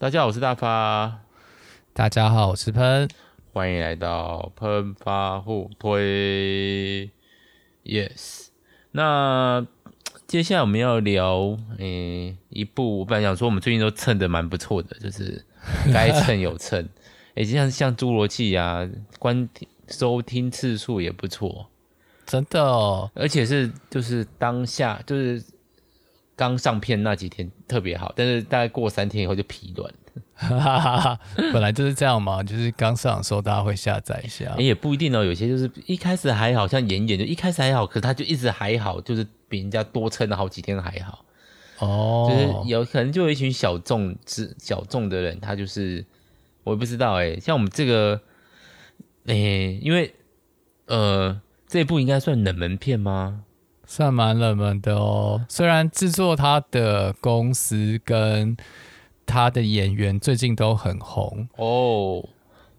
大家好，我是大发。大家好，我是喷。欢迎来到喷发互推。Yes，那接下来我们要聊，诶、欸，一部我本来想说，我们最近都蹭的蛮不错的，就是该蹭有蹭。诶、欸，就像像侏罗纪啊，观听收听次数也不错，真的哦，而且是就是当下就是。刚上片那几天特别好，但是大概过三天以后就疲软。本来就是这样嘛，就是刚上的时候大家会下载一下。也不一定哦，有些就是一开始还好像演演，就一开始还好，可是他就一直还好，就是比人家多撑了好几天还好。哦，就是有可能就有一群小众之小众的人，他就是我也不知道哎，像我们这个，哎，因为呃这一部应该算冷门片吗？算蛮冷门的哦，虽然制作他的公司跟他的演员最近都很红哦，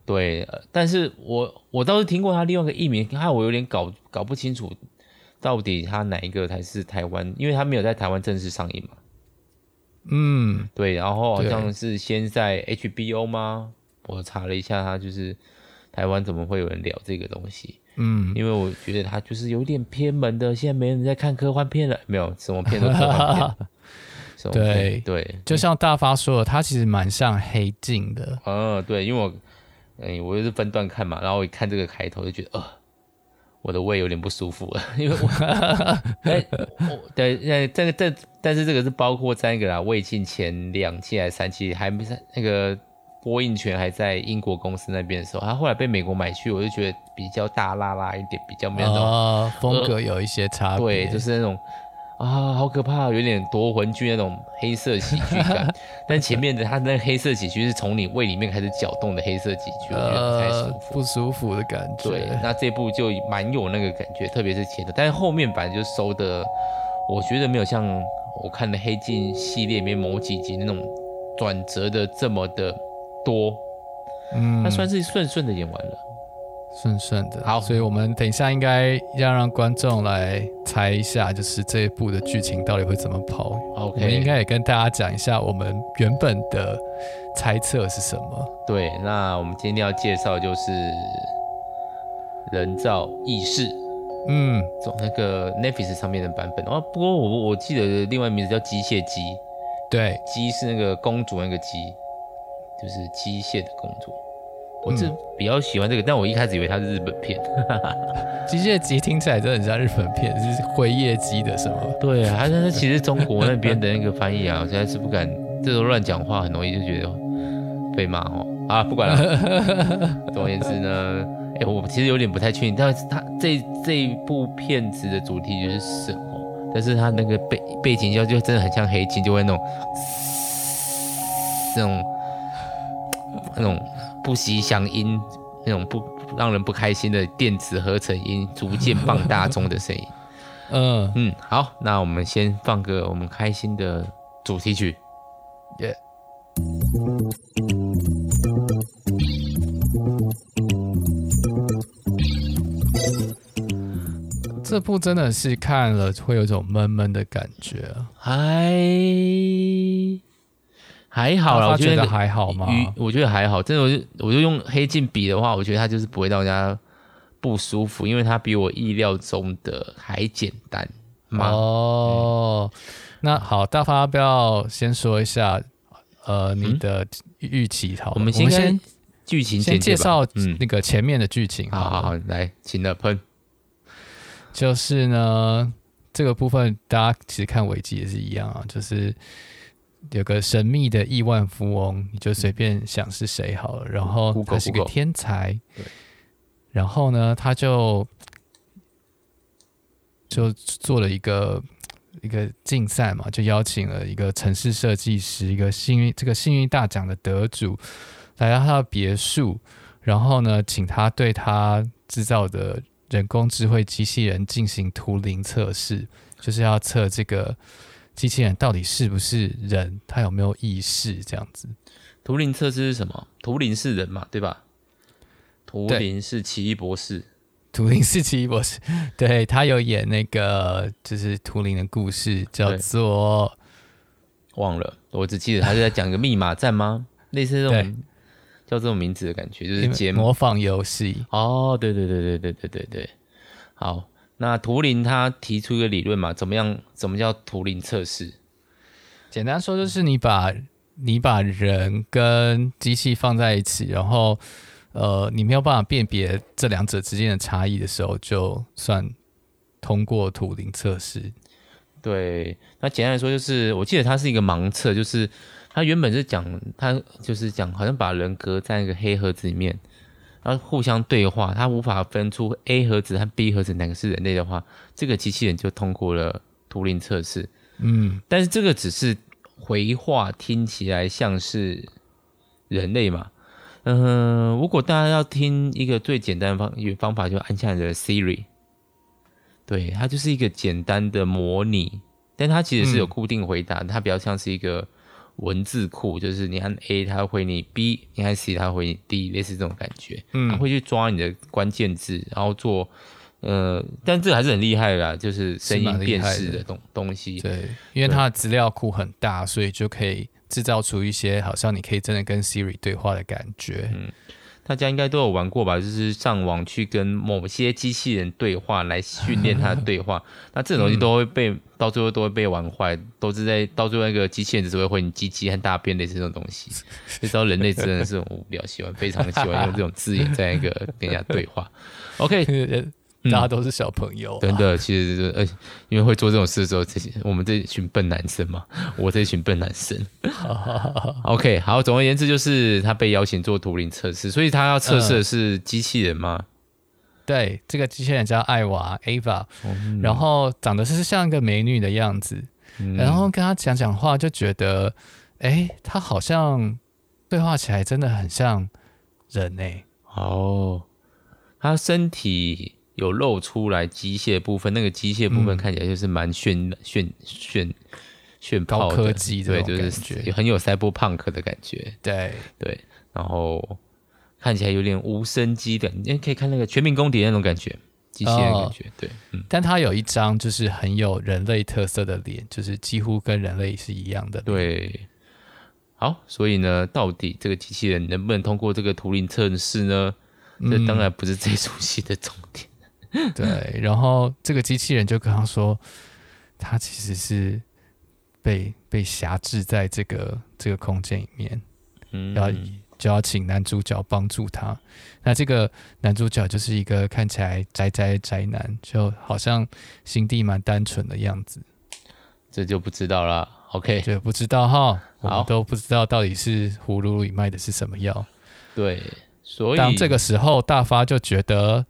对，但是我我倒是听过他另外一个艺名，害我有点搞搞不清楚到底他哪一个才是台湾，因为他没有在台湾正式上映嘛。嗯，对，然后好像是先在 HBO 吗？我查了一下，他就是台湾怎么会有人聊这个东西？嗯，因为我觉得它就是有点偏门的，现在没人在看科幻片了，没有什么片都科幻片。对对，就像大发说的，它其实蛮像黑镜的。嗯，对，因为我，哎，我就是分段看嘛，然后我一看这个开头就觉得，呃，我的胃有点不舒服了，因为我，哎，对，那这个这，但是这个是包括在那个啦，胃镜前两期还是三期，还没在那个。播映权还在英国公司那边的时候，他后来被美国买去，我就觉得比较大拉拉一点，比较没有那种、哦、风格有一些差别、呃。对，就是那种啊，好可怕，有点夺魂剧那种黑色喜剧感。但前面的他那黑色喜剧是从你胃里面开始搅动的黑色喜剧，我觉得不太舒服，不舒服的感觉。对，那这部就蛮有那个感觉，特别是前的，但是后面反正就收的，我觉得没有像我看的黑镜系列里面某几集那种转折的这么的。多，嗯，那算是顺顺的演完了，顺顺的。好，所以我们等一下应该要让观众来猜一下，就是这一部的剧情到底会怎么跑。OK，我们应该也跟大家讲一下我们原本的猜测是什么。对，那我们今天要介绍就是人造意识，嗯，从那个 Netflix 上面的版本。哦，不过我我记得另外名字叫机械姬，对，姬是那个公主那个姬。就是机械的工作，我是比较喜欢这个，嗯、但我一开始以为它是日本片。机械机听起来真的很像日本片，是辉夜机的什么？对啊，但是其实中国那边的那个翻译啊，我现在是不敢这种乱讲话，很容易就觉得被骂哦。啊，不管了。总而言之呢，哎、欸，我其实有点不太确定，但是它这这一部片子的主题就是什么？但是它那个背背景就就真的很像黑镜，就会那种这种。那种不吉祥音，那种不让人不开心的电子合成音逐渐放大中的声音。嗯嗯，好，那我们先放个我们开心的主题曲。耶！这部真的是看了会有一种闷闷的感觉。嗨。还好啦，我觉得还好吗？我觉得还好，真的，我就我就用黑镜比的话，我觉得它就是不会让人家不舒服，因为它比我意料中的还简单。哦，嗯、那好，大发要不要先说一下，呃，你的预期好？我们先先剧情先介绍那个前面的剧情好。好好好，来，请了喷。就是呢，这个部分大家其实看维基也是一样啊，就是。有个神秘的亿万富翁，你就随便想是谁好了。然后他是个天才，对。然后呢，他就就做了一个一个竞赛嘛，就邀请了一个城市设计师，一个幸运这个幸运大奖的得主来到他的别墅，然后呢，请他对他制造的人工智慧机器人进行图灵测试，就是要测这个。机器人到底是不是人？他有没有意识？这样子，图灵测试是什么？图灵是人嘛？对吧？图灵是奇异博士，图灵是奇异博士。对，他有演那个，就是图灵的故事，叫做忘了，我只记得他是在讲一个密码战吗？类似这种叫这种名字的感觉，就是解模仿游戏。哦，对对对对对对对对。好，那图灵他提出一个理论嘛，怎么样？怎么叫图灵测试？简单说就是你把你把人跟机器放在一起，然后呃，你没有办法辨别这两者之间的差异的时候，就算通过图灵测试。对，那简单来说就是，我记得它是一个盲测，就是它原本是讲，它就是讲好像把人隔在一个黑盒子里面，然后互相对话，它无法分出 A 盒子和 B 盒子哪个是人类的话，这个机器人就通过了图灵测试。嗯，但是这个只是回话听起来像是人类嘛，嗯、呃，如果大家要听一个最简单的方方法，就按下你的 Siri，对，它就是一个简单的模拟，但它其实是有固定回答，嗯、它比较像是一个文字库，就是你按 A，它会回你 B，你按 C，它会回你 D，类似这种感觉，嗯，它会去抓你的关键字，然后做。呃，但这个还是很厉害的啦，就是声音辨识的东东西。对，因为它的资料库很大，所以就可以制造出一些好像你可以真的跟 Siri 对话的感觉。嗯，大家应该都有玩过吧？就是上网去跟某些机器人对话来训练它的对话，那这种东西都会被、嗯、到最后都会被玩坏，都是在到最后那个机器人只会回你鸡鸡和大便类似这种东西。就知道人类真的是很无聊，喜欢非常的喜欢用这种字眼在那个跟人家对话。OK。大家都是小朋友、啊嗯，真的，其实就是呃，因为会做这种事的时候，这些我们这一群笨男生嘛，我这一群笨男生。OK，好，总而言之，就是他被邀请做图灵测试，所以他要测试的是机器人吗？嗯、对，这个机器人叫艾娃 Ava，、嗯、然后长得是像一个美女的样子，嗯、然后跟他讲讲话，就觉得，哎，他好像对话起来真的很像人诶。哦，他身体。有露出来机械部分，那个机械部分看起来就是蛮炫炫炫炫高科技的，对，就是很有 cyberpunk 的感觉，对。对，然后看起来有点无声机的，你可以看那个全民公敌那种感觉，机械的感觉，哦、对，嗯，但它有一张就是很有人类特色的脸，就是几乎跟人类是一样的，对。好，所以呢，到底这个机器人能不能通过这个图灵测试呢？这当然不是这出戏的重点。对，然后这个机器人就跟他说，他其实是被被辖制在这个这个空间里面，嗯，要就要请男主角帮助他。那这个男主角就是一个看起来宅宅宅男，就好像心地蛮单纯的样子。这就不知道了，OK，对不知道哈，我们都不知道到底是葫芦里卖的是什么药。对，所以当这个时候，大发就觉得。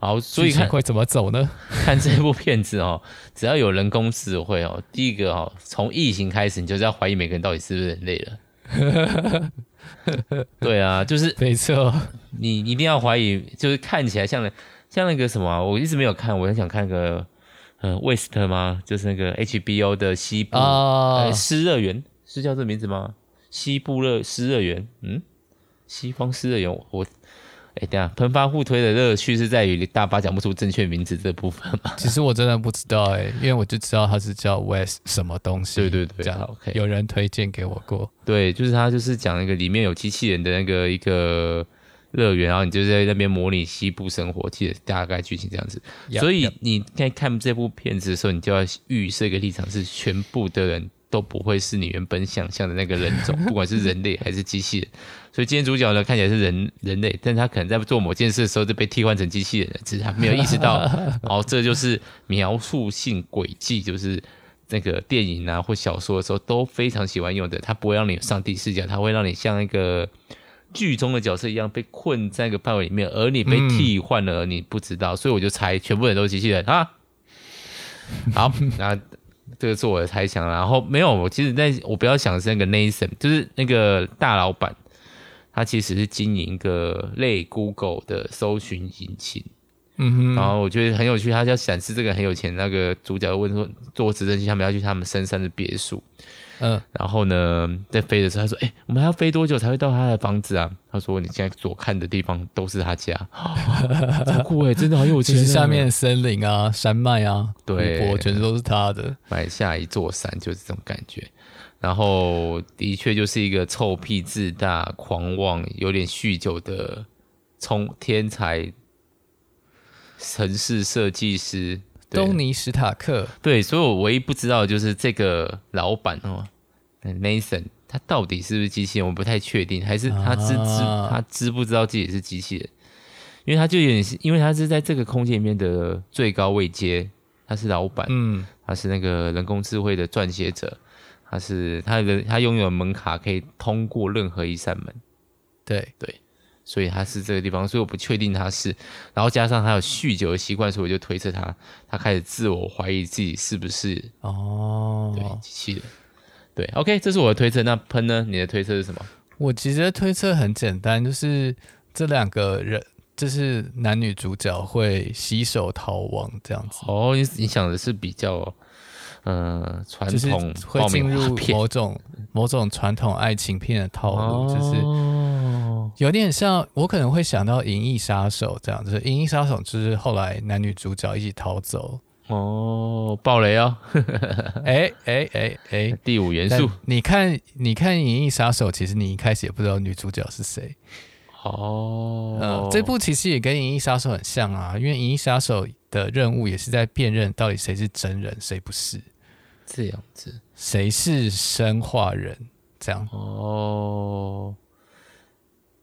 好，所以看会怎么走呢？看这部片子哦，只要有人工智慧哦，第一个哦，从异形开始，你就是要怀疑每个人到底是不是人类了。对啊，就是 没错，你一定要怀疑，就是看起来像像那个什么，我一直没有看，我很想看个呃，West 吗？就是那个 HBO 的西部啊，失乐园是叫这个名字吗？西部乐失乐园，嗯，西方失乐园，我。哎，等下，喷发互推的乐趣是在于大巴讲不出正确名字这部分嘛？其实我真的不知道哎，因为我就知道它是叫 West 什么东西。对对对，这样 OK。有人推荐给我过。对，就是他就是讲那个里面有机器人的那个一个乐园，然后你就在那边模拟西部生活，记得大概剧情这样子。Yep, 所以你在看这部片子的时候，你就要预设一个立场，是全部的人。都不会是你原本想象的那个人种，不管是人类还是机器人。所以今天主角呢，看起来是人人类，但他可能在做某件事的时候就被替换成机器人了，只是他没有意识到。然 后这就是描述性轨迹，就是那个电影啊或小说的时候都非常喜欢用的。他不会让你有上帝视角，他会让你像一个剧中的角色一样被困在一个范围里面，而你被替换了，而你不知道。所以我就猜，全部人都是机器人啊。好，那。这个是我的猜想，然后没有，我其实在我不要想的是那个 Nathan，就是那个大老板，他其实是经营一个类 Google 的搜寻引擎，嗯哼，然后我觉得很有趣，他就要展示这个很有钱那个主角问说，坐直升机他们要去他们深山的别墅。嗯，然后呢，在飞的时候，他说：“哎、欸，我们还要飞多久才会到他的房子啊？”他说：“你现在所看的地方都是他家，好酷哎，真的好有钱。其实下面森林啊、山脉啊、对，湖泊全都是他的，买下一座山就是这种感觉。然后的确就是一个臭屁、自大、狂妄、有点酗酒的聪天才城市设计师东尼史塔克。对，所以我唯一不知道的就是这个老板哦，Nathan，他到底是不是机器人？我不太确定，还是他知、啊、知他知不知道自己是机器人？因为他就有点，因为他是在这个空间里面的最高位阶，他是老板，嗯，他是那个人工智慧的撰写者。他是他的，他拥有门卡可以通过任何一扇门，对对，所以他是这个地方，所以我不确定他是，然后加上他有酗酒的习惯，所以我就推测他，他开始自我怀疑自己是不是哦，对机器人，对，OK，这是我的推测。那喷呢？你的推测是什么？我其实推测很简单，就是这两个人，就是男女主角会洗手逃亡这样子。哦，你你想的是比较。嗯，传统会进入某种某种传统爱情片的套路，哦、就是有点像我可能会想到《银翼杀手》这样子，就是《银翼杀手》就是后来男女主角一起逃走。哦，爆雷哦！哎哎哎哎，第五元素，你看你看《银翼杀手》，其实你一开始也不知道女主角是谁。哦，嗯，这部其实也跟《银翼杀手》很像啊，因为《银翼杀手》的任务也是在辨认到底谁是真人，谁不是。这样子，谁是生化人？这样哦，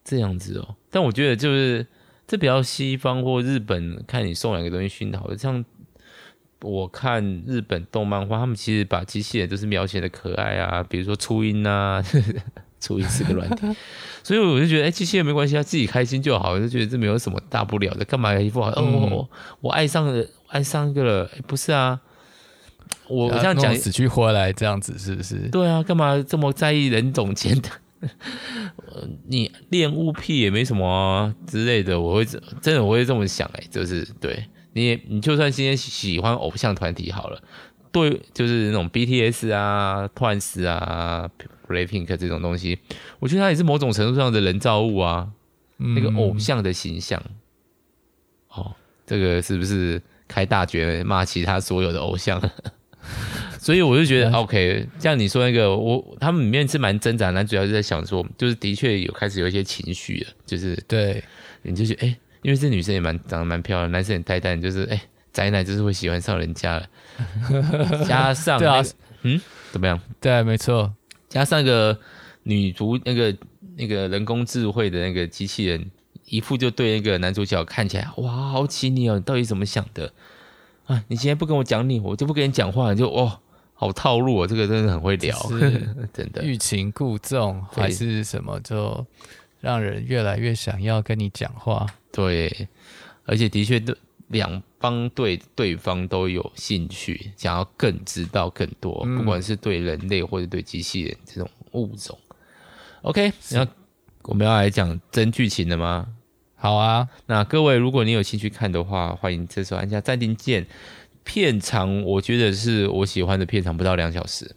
这样子哦。但我觉得就是这比较西方或日本，看你送两个东西熏陶的。像我看日本动漫画，他们其实把机器人都是描写的可爱啊，比如说初音啊，初音是个软体，所以我就觉得，哎、欸，机器人没关系，他自己开心就好，我就觉得这没有什么大不了的，干嘛一副好像、嗯、哦，我爱上了，爱上一个了，欸、不是啊。我这样讲死去活来这样子是不是？对啊，干嘛这么在意人种间的？你恋物癖也没什么啊之类的，我会真的我会这么想哎、欸，就是对你，你就算今天喜欢偶像团体好了，对，就是那种 BTS 啊、TWICE 啊、Blackpink 这种东西，我觉得它也是某种程度上的人造物啊，嗯、那个偶像的形象。哦，这个是不是开大绝骂其他所有的偶像？所以我就觉得 OK，像你说那个，我他们里面是蛮挣扎，男主要是在想说，就是的确有开始有一些情绪了，就是对，你就觉得哎、欸，因为这女生也蛮长得蛮漂亮，男生很呆呆，就是哎、欸，宅男就是会喜欢上人家了，加上、那个、对啊，嗯，怎么样？对，没错，加上个女主那个那个人工智慧的那个机器人，一副就对那个男主角看起来哇，好奇你哦，你到底怎么想的？啊！你今天不跟我讲你，我就不跟你讲话，你就哦，好套路哦，这个真的很会聊，真的欲擒故纵还是什么，就让人越来越想要跟你讲话。对，而且的确，对两方对对方都有兴趣，想要更知道更多，嗯、不管是对人类或者对机器人这种物种。OK，然后我们要来讲真剧情了吗？好啊，那各位，如果你有兴趣看的话，欢迎这时候按下暂停键。片长我觉得是我喜欢的片长，不到两小时。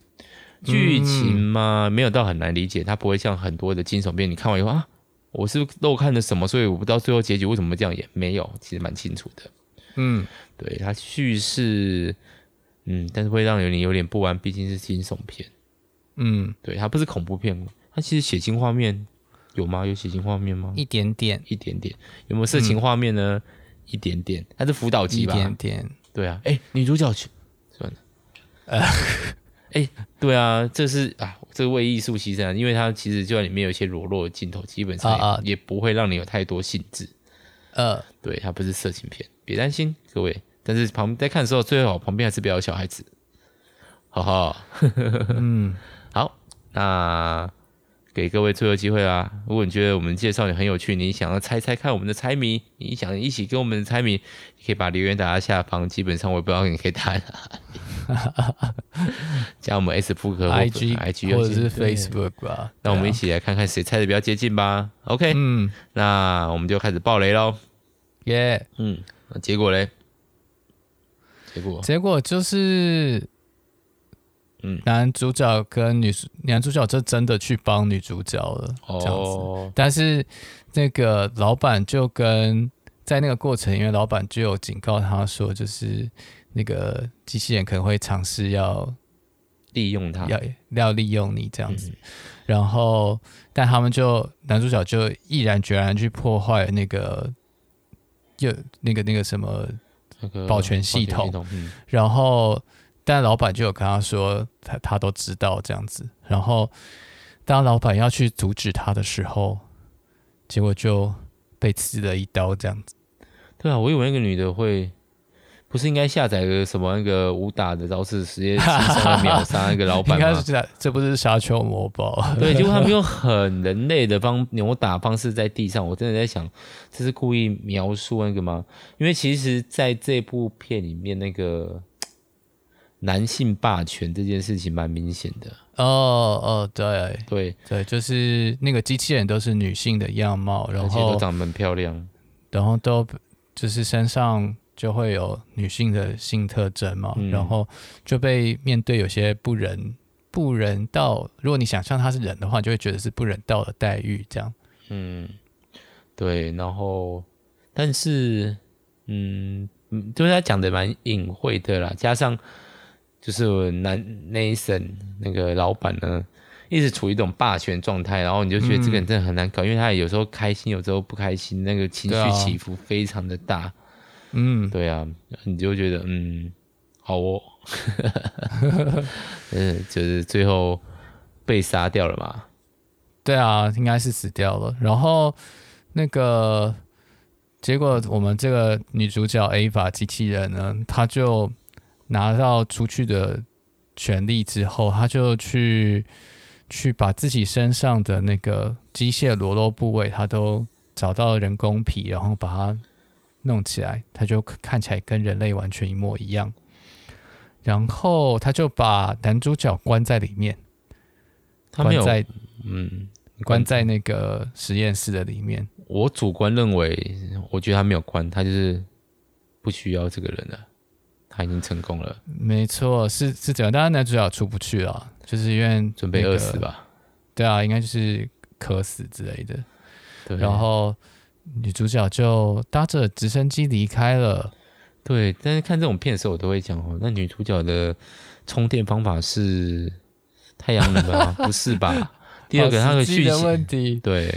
剧情嘛，嗯、没有到很难理解，它不会像很多的惊悚片，你看完以后啊，我是漏看了什么，所以我不知道最后结局为什么会这样演。没有，其实蛮清楚的。嗯，对，它叙事，嗯，但是会让你有点不安，毕竟是惊悚片。嗯，对，它不是恐怖片，它其实血腥画面。有吗？有血腥画面吗？一点点，一点点。有没有色情画面呢？嗯、一点点。它是辅导级吧？一点点。对啊。哎、欸，女主角去算了。呃，哎、欸，对啊，这是啊，这个为艺术牺牲啊，因为它其实就在里面有一些裸露的镜头，基本上也不会让你有太多兴致。呃、啊，对，它不是色情片，别担心各位。但是旁在看的时候，最好旁边还是不要有小孩子。好好。嗯，好，那。给各位最后机会啦！如果你觉得我们介绍你很有趣，你想要猜猜看我们的猜谜，你想一起跟我们的猜谜，你可以把留言打在下方。基本上我也不知道你可以打哪里，加我们 S 扑克 IG IG 或者是 Facebook 吧。那我们一起来看看谁猜的比较接近吧。OK，嗯，那我们就开始爆雷喽。耶，嗯，那结果嘞？结果结果就是。嗯，男主角跟女主男主角就真的去帮女主角了，这样子。哦、但是那个老板就跟在那个过程，因为老板就有警告他说，就是那个机器人可能会尝试要利用他，要要利用你这样子。嗯、然后，但他们就男主角就毅然决然去破坏那个，又那个那个什么那个保全系统。嗯、然后，但老板就有跟他说，他他都知道这样子。然后，当老板要去阻止他的时候，结果就被刺了一刀这样子。对啊，我以为那个女的会。不是应该下载个什么那个武打的招式，直接秒杀那个老板吗？应该是这，这不是沙丘魔堡。对，结果他们用很人类的方扭打方式在地上，我真的在想，这是故意描述那个吗？因为其实在这部片里面，那个男性霸权这件事情蛮明显的。哦哦，对对对，就是那个机器人都是女性的样貌，然后都长得很漂亮，然后都就是身上。就会有女性的性特征嘛，嗯、然后就被面对有些不人不人道。如果你想象他是人的话，就会觉得是不人道的待遇这样。嗯，对。然后，但是，嗯，就是他讲的蛮隐晦的啦。加上，就是男 Nathan 那个老板呢，一直处于一种霸权状态，然后你就觉得这个人真的很难搞，嗯、因为他有时候开心，有时候不开心，那个情绪起伏非常的大。嗯，对啊，你就觉得嗯，好哦，嗯，就是最后被杀掉了嘛？对啊，应该是死掉了。然后那个结果，我们这个女主角 Ava 机器人呢，她就拿到出去的权利之后，他就去去把自己身上的那个机械裸露部位，他都找到人工皮，然后把它。弄起来，他就看起来跟人类完全一模一样。然后他就把男主角关在里面，他没有关在嗯，关在那个实验室的里面。我主观认为，我觉得他没有关，他就是不需要这个人了，他已经成功了。没错，是是这样。当然，男主角出不去了，就是因为、那个、准备饿死吧？对啊，应该就是渴死之类的。对，然后。女主角就搭着直升机离开了。对，但是看这种片的时候，我都会讲哦，那女主角的充电方法是太阳能吗？不是吧？第二个，它的剧情问题。对，然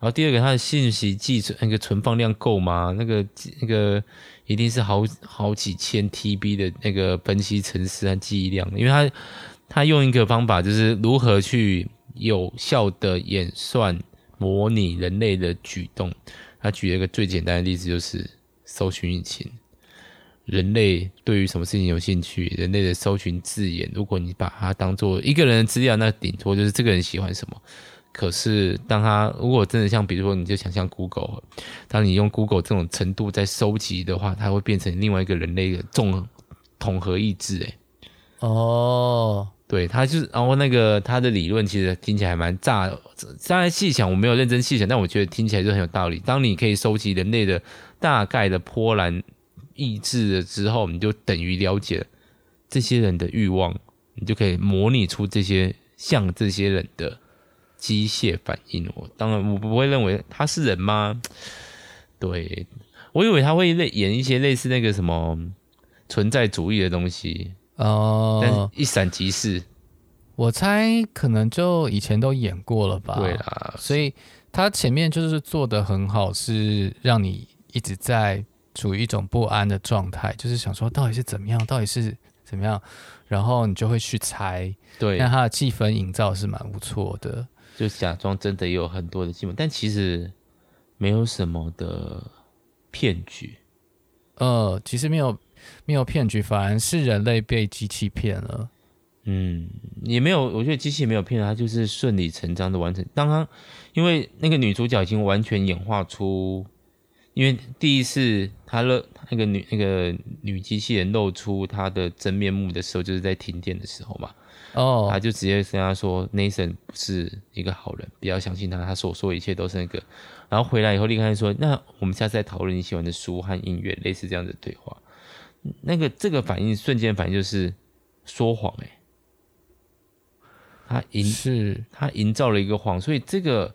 然后第二个，她的信息寄存那个存放量够吗？那个那个一定是好好几千 TB 的那个分析程式和记忆量，因为她她用一个方法，就是如何去有效的演算。模拟人类的举动，他举了一个最简单的例子，就是搜寻引擎。人类对于什么事情有兴趣？人类的搜寻字眼，如果你把它当做一个人的资料，那顶多就是这个人喜欢什么。可是，当他如果真的像，比如说，你就想象 Google，当你用 Google 这种程度在收集的话，它会变成另外一个人类的综统合意志。诶哦。对，他就是，然后那个他的理论其实听起来还蛮炸，当然细想我没有认真细想，但我觉得听起来就很有道理。当你可以收集人类的大概的波澜意志了之后，你就等于了解了这些人的欲望，你就可以模拟出这些像这些人的机械反应。我当然我不会认为他是人吗？对，我以为他会演一些类似那个什么存在主义的东西。哦，但是一闪即逝，我猜可能就以前都演过了吧。对啊，所以他前面就是做的很好，是让你一直在处于一种不安的状态，就是想说到底是怎么样，到底是怎么样，然后你就会去猜。对，但他的气氛营造是蛮不错的，就假装真的有很多的寂寞，但其实没有什么的骗局。呃，其实没有。没有骗局，反而是人类被机器骗了。嗯，也没有，我觉得机器没有骗他，就是顺理成章的完成。当他因为那个女主角已经完全演化出，因为第一次她露那个女那个女机器人露出她的真面目的时候，就是在停电的时候嘛。哦，他就直接跟他说：“Nathan 不是一个好人，不要相信他，他所说的一切都是那个。”然后回来以后立刻说：“那我们下次再讨论你喜欢的书和音乐，类似这样的对话。”那个这个反应瞬间反应就是说谎哎，他营是他营造了一个谎，所以这个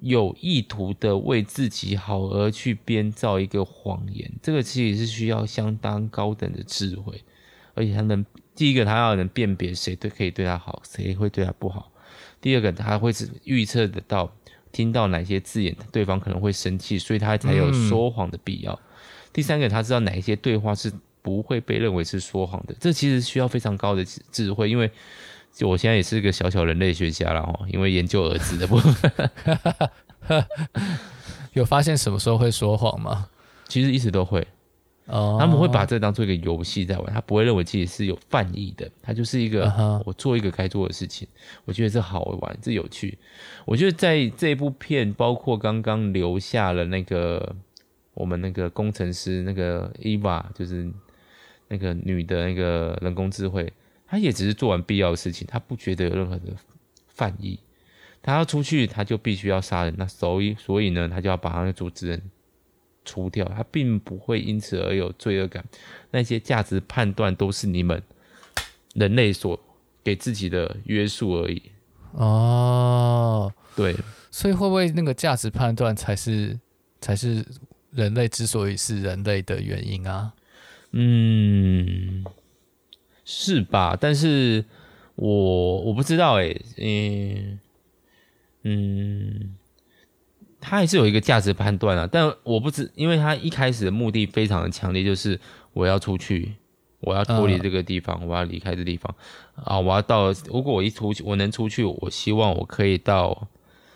有意图的为自己好而去编造一个谎言，这个其实是需要相当高等的智慧，而且他能第一个，他要能辨别谁对可以对他好，谁会对他不好；第二个，他会是预测得到听到哪些字眼，对方可能会生气，所以他才有说谎的必要。嗯、第三个，他知道哪一些对话是不会被认为是说谎的，这其实需要非常高的智慧，因为就我现在也是个小小人类学家了哈，因为研究儿子的部分，有发现什么时候会说谎吗？其实一直都会。哦，他们会把这当做一个游戏在玩，他不会认为自己是有犯意的，他就是一个我做一个该做的事情，我觉得这好玩，这有趣。我觉得在这部片，包括刚刚留下了那个我们那个工程师那个 Eva，就是那个女的那个人工智慧，她也只是做完必要的事情，她不觉得有任何的犯意。她要出去，她就必须要杀人，那所以所以呢，她就要把那个主持人。除掉，他并不会因此而有罪恶感。那些价值判断都是你们人类所给自己的约束而已。哦，对，所以会不会那个价值判断才是才是人类之所以是人类的原因啊？嗯，是吧？但是我我不知道哎、欸，嗯嗯。他还是有一个价值判断啊，但我不知，因为他一开始的目的非常的强烈，就是我要出去，我要脱离这个地方，嗯、我要离开这地方啊，我要到。如果我一出去，我能出去，我希望我可以到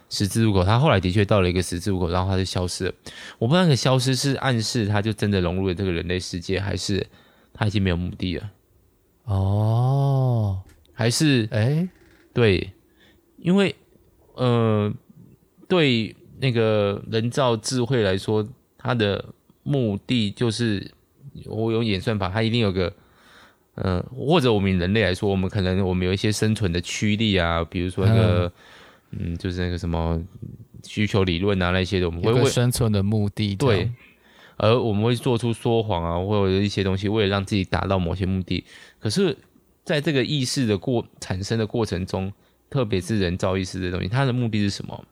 十字路口。他后来的确到了一个十字路口，然后他就消失了。我不知道那个消失是暗示他就真的融入了这个人类世界，还是他已经没有目的了？哦，还是哎，欸、对，因为呃，对。那个人造智慧来说，它的目的就是我有演算法，它一定有个，嗯、呃，或者我们人类来说，我们可能我们有一些生存的驱力啊，比如说那个，嗯，嗯，就是那个什么需求理论啊那些的，我们会为生存的目的对，而我们会做出说谎啊，或者一些东西，为了让自己达到某些目的。可是，在这个意识的过产生的过程中，特别是人造意识的东西，它的目的是什么？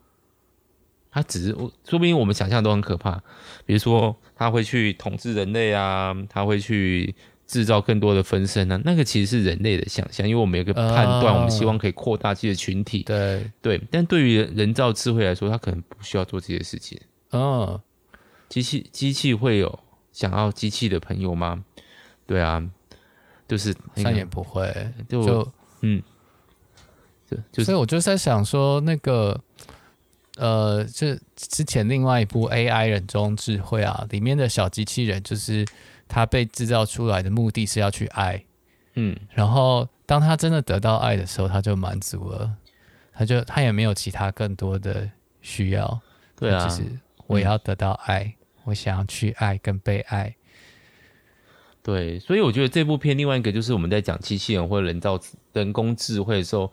他只是，说不定我们想象都很可怕。比如说，他会去统治人类啊，他会去制造更多的分身啊，那个其实是人类的想象，因为我们有个判断，我们希望可以扩大自己的群体。对对，但对于人造智慧来说，他可能不需要做这些事情。哦，机器机器会有想要机器的朋友吗？对啊，就是那也不会，就，就嗯，就，就所以我就在想说那个。呃，这之前另外一部 AI 人中智慧啊，里面的小机器人，就是它被制造出来的目的是要去爱，嗯，然后当他真的得到爱的时候，他就满足了，他就他也没有其他更多的需要，对啊，就是我也要得到爱，嗯、我想要去爱跟被爱，对，所以我觉得这部片另外一个就是我们在讲机器人或者人造人工智慧的时候。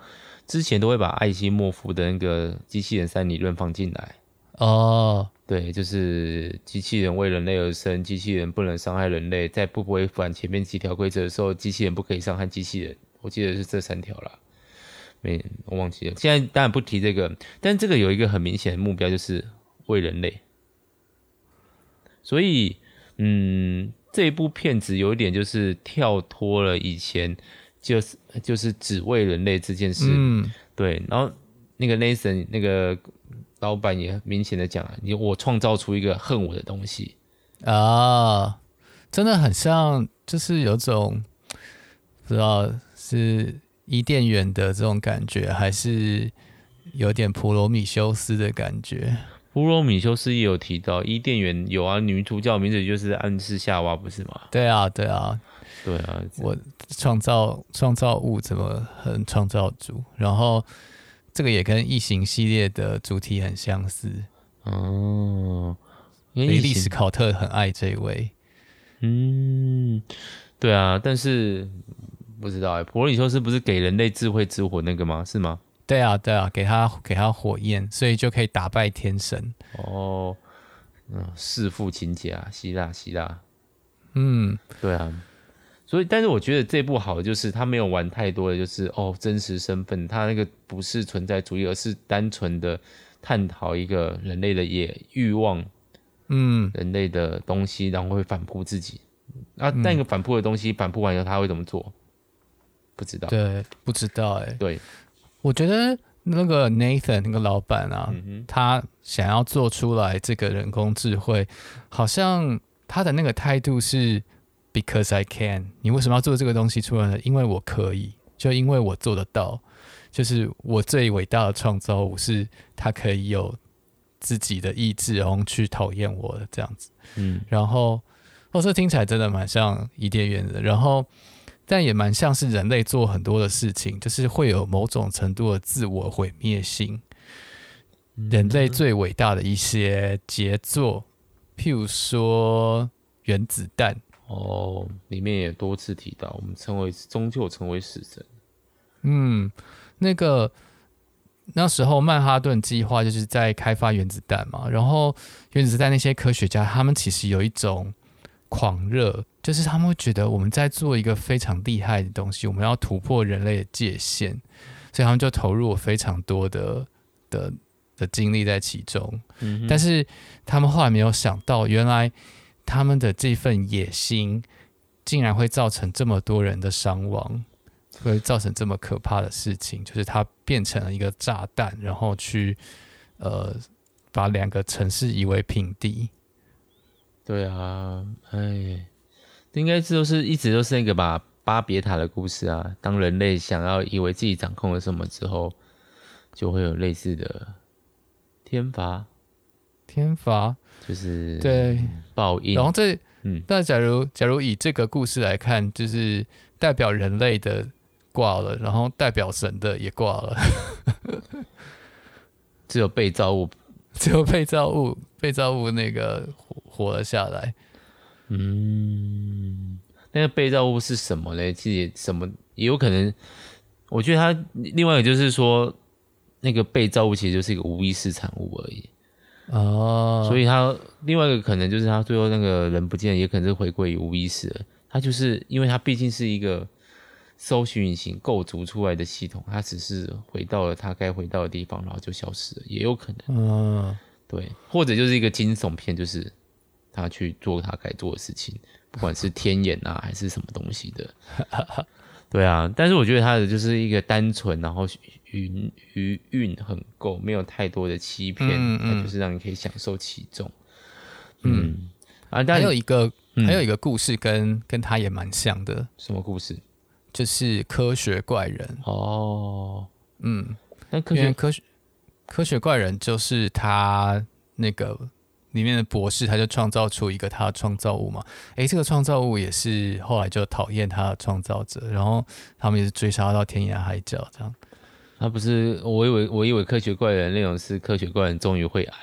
之前都会把艾希莫夫的那个机器人三理论放进来哦，对，就是机器人为人类而生，机器人不能伤害人类，在不违反前面几条规则的时候，机器人不可以伤害机器人。我记得是这三条啦，没我忘记了。现在当然不提这个，但这个有一个很明显的目标，就是为人类。所以，嗯，这一部片子有一点就是跳脱了以前。就是就是只为人类这件事，嗯，对。然后那个 Nathan 那个老板也很明显的讲，你我创造出一个恨我的东西啊，真的很像，就是有种不知道是伊甸园的这种感觉，还是有点普罗米修斯的感觉。普罗米修斯也有提到伊甸园有啊，女主角名字就是暗示夏娃，不是吗？对啊，对啊。对啊，我创造创造物怎么很创造主？然后这个也跟异形系列的主题很相似哦。因为历史考特很爱这一位。嗯，对啊，但是不知道哎，普罗米修斯不是给人类智慧之火那个吗？是吗？对啊，对啊，给他给他火焰，所以就可以打败天神。哦，嗯，弑父情节啊，希腊希腊。嗯，对啊。所以，但是我觉得这部好的就是他没有玩太多的，就是哦真实身份，他那个不是存在主义，而是单纯的探讨一个人类的野欲望，嗯，人类的东西，然后会反扑自己，啊，但一个反扑的东西反扑完以后他会怎么做？不知道。对，不知道哎、欸。对，我觉得那个 Nathan 那个老板啊，嗯、他想要做出来这个人工智慧，好像他的那个态度是 Because I can。你为什么要做这个东西出来呢？因为我可以，就因为我做得到。就是我最伟大的创造物是，他可以有自己的意志，然后去讨厌我的这样子。嗯，然后，哦，这听起来真的蛮像伊甸园的。然后，但也蛮像是人类做很多的事情，就是会有某种程度的自我毁灭性。人类最伟大的一些杰作，譬如说原子弹。哦，里面也多次提到，我们成为终究成为死神。嗯。那个那时候曼哈顿计划就是在开发原子弹嘛，然后原子弹那些科学家他们其实有一种狂热，就是他们会觉得我们在做一个非常厉害的东西，我们要突破人类的界限，所以他们就投入了非常多的的的精力在其中。嗯，但是他们后来没有想到，原来他们的这份野心竟然会造成这么多人的伤亡。会造成这么可怕的事情，就是它变成了一个炸弹，然后去呃把两个城市夷为平地。对啊，哎，应该这都是一直都是那个吧，巴别塔的故事啊。当人类想要以为自己掌控了什么之后，就会有类似的天罚。天罚就是对报应。然后这嗯，那假如假如以这个故事来看，就是代表人类的。挂了，然后代表神的也挂了，只有被造物，只有被造物，被造物那个活活了下来。嗯，那个被造物是什么呢？其实什么也有可能，我觉得他另外一个就是说，那个被造物其实就是一个无意识产物而已。哦，所以他另外一个可能就是他最后那个人不见了，也可能是回归于无意识了。他就是因为他毕竟是一个。搜寻引擎构筑出来的系统，他只是回到了他该回到的地方，然后就消失了，也有可能。嗯，对，或者就是一个惊悚片，就是他去做他该做的事情，不管是天眼啊还是什么东西的。对啊，但是我觉得他的就是一个单纯，然后余余韵很够，没有太多的欺骗，嗯嗯，它就是让你可以享受其中。嗯，嗯。啊，但还有一个、嗯、还有一个故事跟跟他也蛮像的，什么故事？就是科学怪人。哦，嗯，那科学科学科学怪人就是他那个里面的博士，他就创造出一个他的创造物嘛。诶，这个创造物也是后来就讨厌他的创造者，然后他们也是追杀到天涯海角这样。他不是，我以为我以为科学怪人内容是科学怪人终于会爱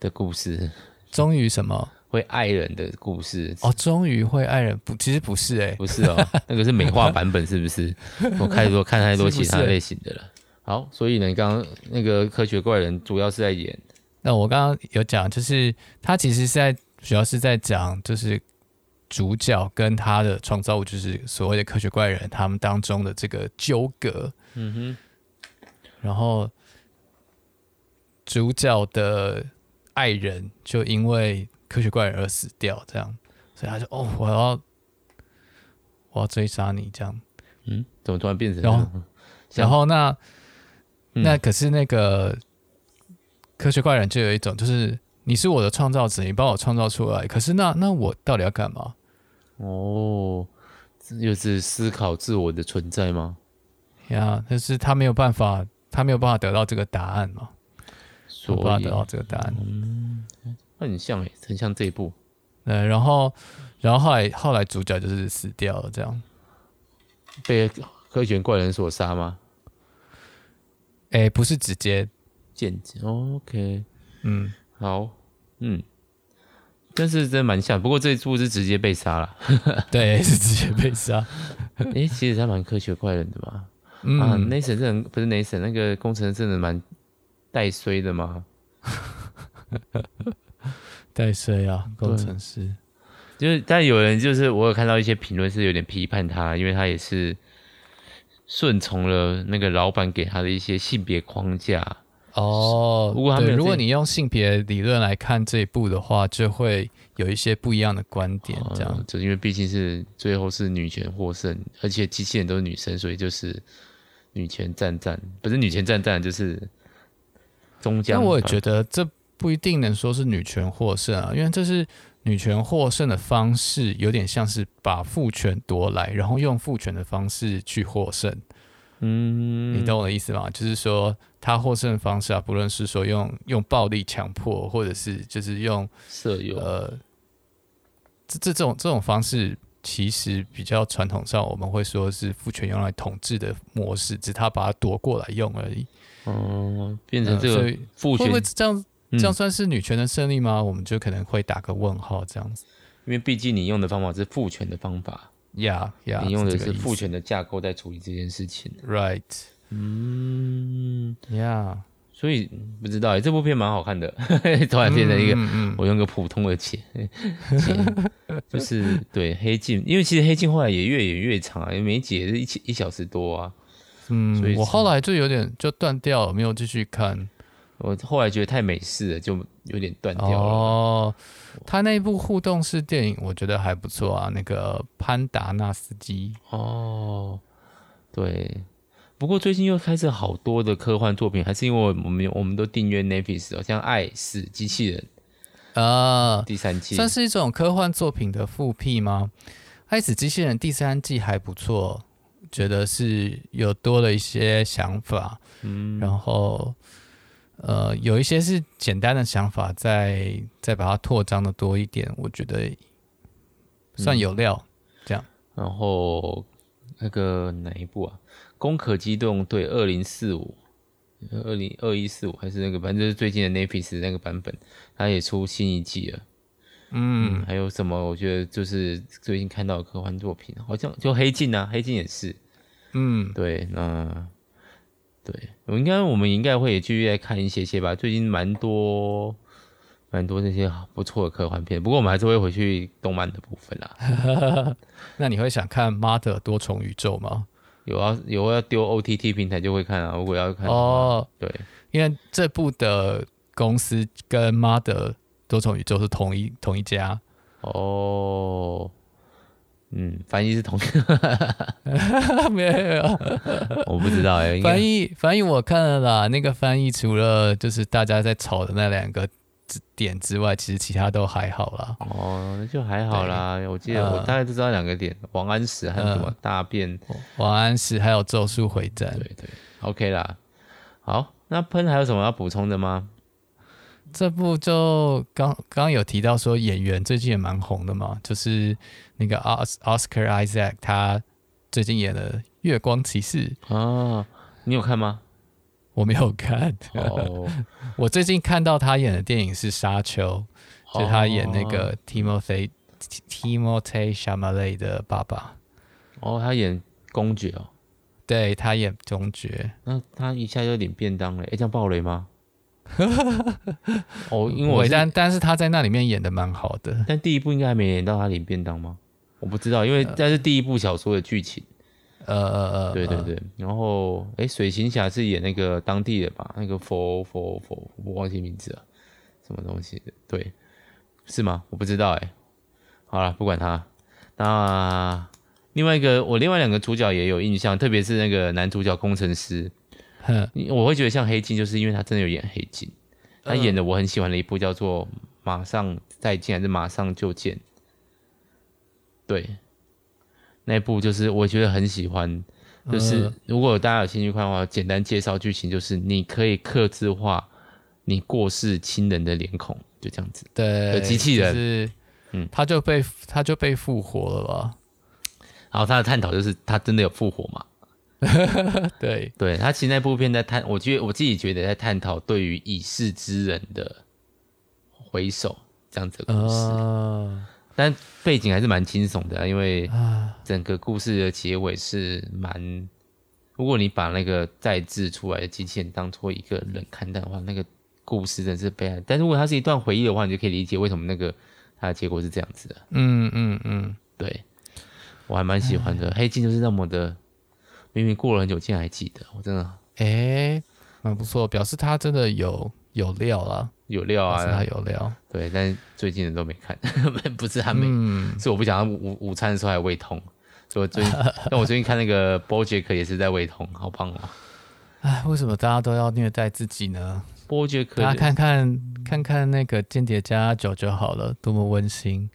的故事，终于什么？会爱人的故事哦，终于会爱人不？其实不是诶、欸，不是哦，那个是美化版本，是不是？我开始说看太多其他类型的了。是是好，所以呢，刚刚那个科学怪人主要是在演。那我刚刚有讲，就是他其实是在主要是在讲，就是主角跟他的创造物，就是所谓的科学怪人，他们当中的这个纠葛。嗯哼。然后主角的爱人就因为。科学怪人而死掉，这样，所以他就哦，我要我要追杀你，这样，嗯，怎么突然变成？然后，然后那、嗯、那可是那个科学怪人就有一种，就是你是我的创造者，你帮我创造出来，可是那那我到底要干嘛？哦，又是思考自我的存在吗？呀，但是他没有办法，他没有办法得到这个答案嘛，没有办法得到这个答案，嗯。很像诶，很像这一部。呃，然后，然后后来后来主角就是死掉了，这样被科学怪人所杀吗？诶，不是直接间接。OK，嗯，好，嗯，但是真的蛮像。不过这一部是直接被杀了，对，是直接被杀。诶，其实他蛮科学怪人的嘛。嗯、啊，Nathan 这不是 Nathan 那个工程师真的蛮带衰的吗？带衰啊，工程师就是，但有人就是我有看到一些评论是有点批判他，因为他也是顺从了那个老板给他的一些性别框架哦，如果他没有，如果你用性别理论来看这一部的话，就会有一些不一样的观点。这样，哦、就因为毕竟是最后是女权获胜，而且机器人都是女生，所以就是女权战战，不是女权战战，就是中将。那我也觉得这不一定能说是女权获胜啊，因为这是女权获胜的方式，有点像是把父权夺来，然后用父权的方式去获胜。嗯，你懂我的意思吗？就是说，他获胜的方式啊，不论是说用用暴力强迫，或者是就是用色诱，呃，这这种这种方式，其实比较传统上我们会说是父权用来统治的模式，只是他把它夺过来用而已。哦、嗯，变成这个父权，会不会这样这样算是女权的胜利吗？我们就可能会打个问号这样子，因为毕竟你用的方法是父权的方法。呀呀，你用的是父权的架构在处理这件事情，right？嗯，呀，所以不知道哎，这部片蛮好看的，突然变成一个，嗯嗯、我用个普通的钱，钱就是对黑镜，因为其实黑镜后来也越演越长啊，因为每一集也是一一小时多啊，嗯，所以我后来就有点就断掉了，没有继续看。我后来觉得太美式了，就有点断掉了。哦，他那部互动式电影我觉得还不错啊，那个潘达纳斯基。哦，对。不过最近又开始好多的科幻作品，还是因为我们我们都订阅 Netflix，像《爱死机器人》啊，第三季算是一种科幻作品的复辟吗？《爱死机器人》第三季还不错，觉得是有多了一些想法。嗯，然后。呃，有一些是简单的想法，再再把它扩张的多一点，我觉得算有料。嗯、这样，然后那个哪一部啊？《攻壳机动队二零四五》二零二一四五还是那个，反正就是最近的 Netflix 那个版本，它也出新一季了。嗯，嗯，还有什么？我觉得就是最近看到的科幻作品，好像就《黑镜》啊，《黑镜》也是。嗯，对，那。对，我应该，我们应该会继续再看一些些吧。最近蛮多，蛮多那些不错的科幻片。不过我们还是会回去动漫的部分啦。那你会想看《Mother 多重宇宙》吗？有啊，有要丢 OTT 平台就会看啊。如果要看哦，对，因为这部的公司跟《Mother 多重宇宙》是同一同一家哦。嗯，翻译是同一个，没有，我不知道哎。翻译翻译我看了啦，那个翻译除了就是大家在吵的那两个点之外，其实其他都还好啦。哦，那就还好啦。我记得我大概就知道两个点，呃、王安石还有什么大便，王安石还有咒术回战。对对，OK 啦。好，那喷还有什么要补充的吗？这部就刚刚刚有提到说演员最近也蛮红的嘛，就是那个 Oscar Isaac，，他最近演了《月光骑士》啊，你有看吗？我没有看。哦，我最近看到他演的电影是《沙丘》，就他演那个 Timothée Timothée Chalamet 的爸爸。哦，他演公爵哦。对，他演公爵。那他一下就领便当了，诶，这样暴雷吗？哦，因为我但但是他在那里面演的蛮好的，但第一部应该还没演到他领便当吗？我不知道，因为这是第一部小说的剧情。呃呃呃，对对对。然后，哎、欸，水行侠是演那个当地的吧？那个佛佛佛，我忘记名字了，什么东西的？对，是吗？我不知道哎、欸。好了，不管他。那另外一个，我另外两个主角也有印象，特别是那个男主角工程师。我会觉得像黑镜，就是因为他真的有演黑镜，他演的我很喜欢的一部叫做《马上再见》还是《马上就见》？对，那部就是我觉得很喜欢。就是如果大家有兴趣看的话，简单介绍剧情，就是你可以客制化你过世亲人的脸孔，就这样子。对，机器人，是嗯，他就被他就被复活了吧？然后他的探讨就是他真的有复活吗？对对，他其实那部片在探，我觉得我自己觉得在探讨对于已逝之人的回首这样子的故事，呃、但背景还是蛮惊悚的，因为整个故事的结尾是蛮，如果你把那个再制出来的机器人当做一个人看待的话，那个故事真是悲哀。但如果它是一段回忆的话，你就可以理解为什么那个它的结果是这样子的。嗯嗯嗯，对，我还蛮喜欢的，黑镜就是那么的。明明过了很久，竟然还记得，我真的。哎、欸，蛮不错，表示他真的有有料啊，有料啊，他有料。对，但是最近的都没看，不是他没，嗯、是我不想午午餐的时候还胃痛，所以我最近，但我最近看那个 BoJack 也是在胃痛，好棒哦。哎，为什么大家都要虐待自己呢？BoJack，大家看看看看那个间谍家家酒就好了，多么温馨。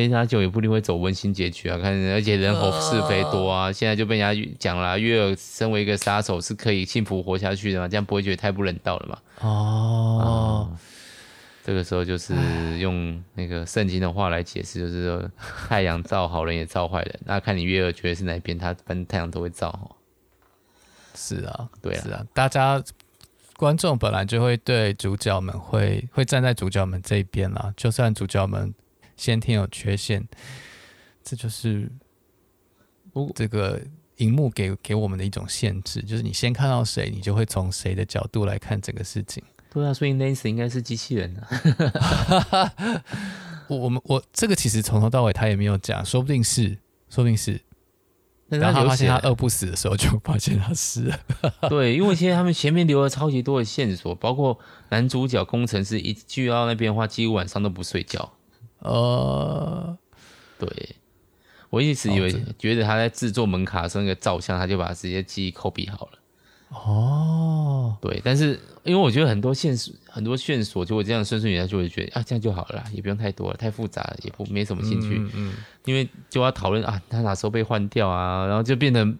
间谍家家酒也不一定会走温馨结局啊，看，而且人口是非多啊，呃、现在就被人家讲了，月儿身为一个杀手是可以幸福活下去的嘛，这样不会觉得太不人道了嘛？哦、嗯，这个时候就是用那个圣经的话来解释，就是说太阳照好人也照坏人，那看你月儿觉得是哪边，他反正太阳都会照。是啊，对啊，是啊，大家观众本来就会对主角们会会站在主角们这一边啦，就算主角们先天有缺陷，这就是这个荧幕给给我们的一种限制，就是你先看到谁，你就会从谁的角度来看整个事情。对啊，所以 Nancy 应该是机器人啊。我我们我这个其实从头到尾他也没有讲，说不定是，说不定是。然后他发现他饿不死的时候，就发现他死了。对，因为现在他们前面留了超级多的线索，包括男主角工程师一去到那边的话，几乎晚上都不睡觉。呃，对，我一直以为觉得他在制作门卡的时候那个照相，他就把直接记忆 copy 好了。哦，对，但是因为我觉得很多线索，很多线索就会这样顺顺延，就会觉得啊，这样就好了，也不用太多了，太复杂了，也不没什么兴趣。嗯，嗯，因为就要讨论啊，他哪时候被换掉啊，然后就变成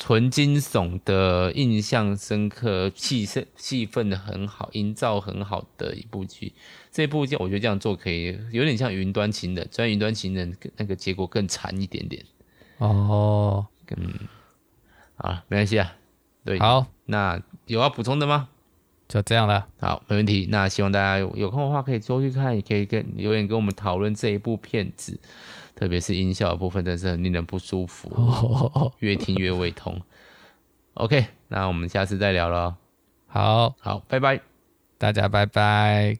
纯惊悚的、印象深刻、气氛气氛的很好、营造很好的一部剧。这部剧我觉得这样做可以，有点像《云端情人》，虽然《云端情人》那个结果更惨一点点。哦，嗯，啊，没关系啊。对，好，那有要补充的吗？就这样了。好，没问题。那希望大家有，有空的话可以多去看，也可以跟留言跟我们讨论这一部片子，特别是音效的部分，真是很令人不舒服，哦、越听越胃痛。OK，那我们下次再聊了。好，好，拜拜，大家拜拜。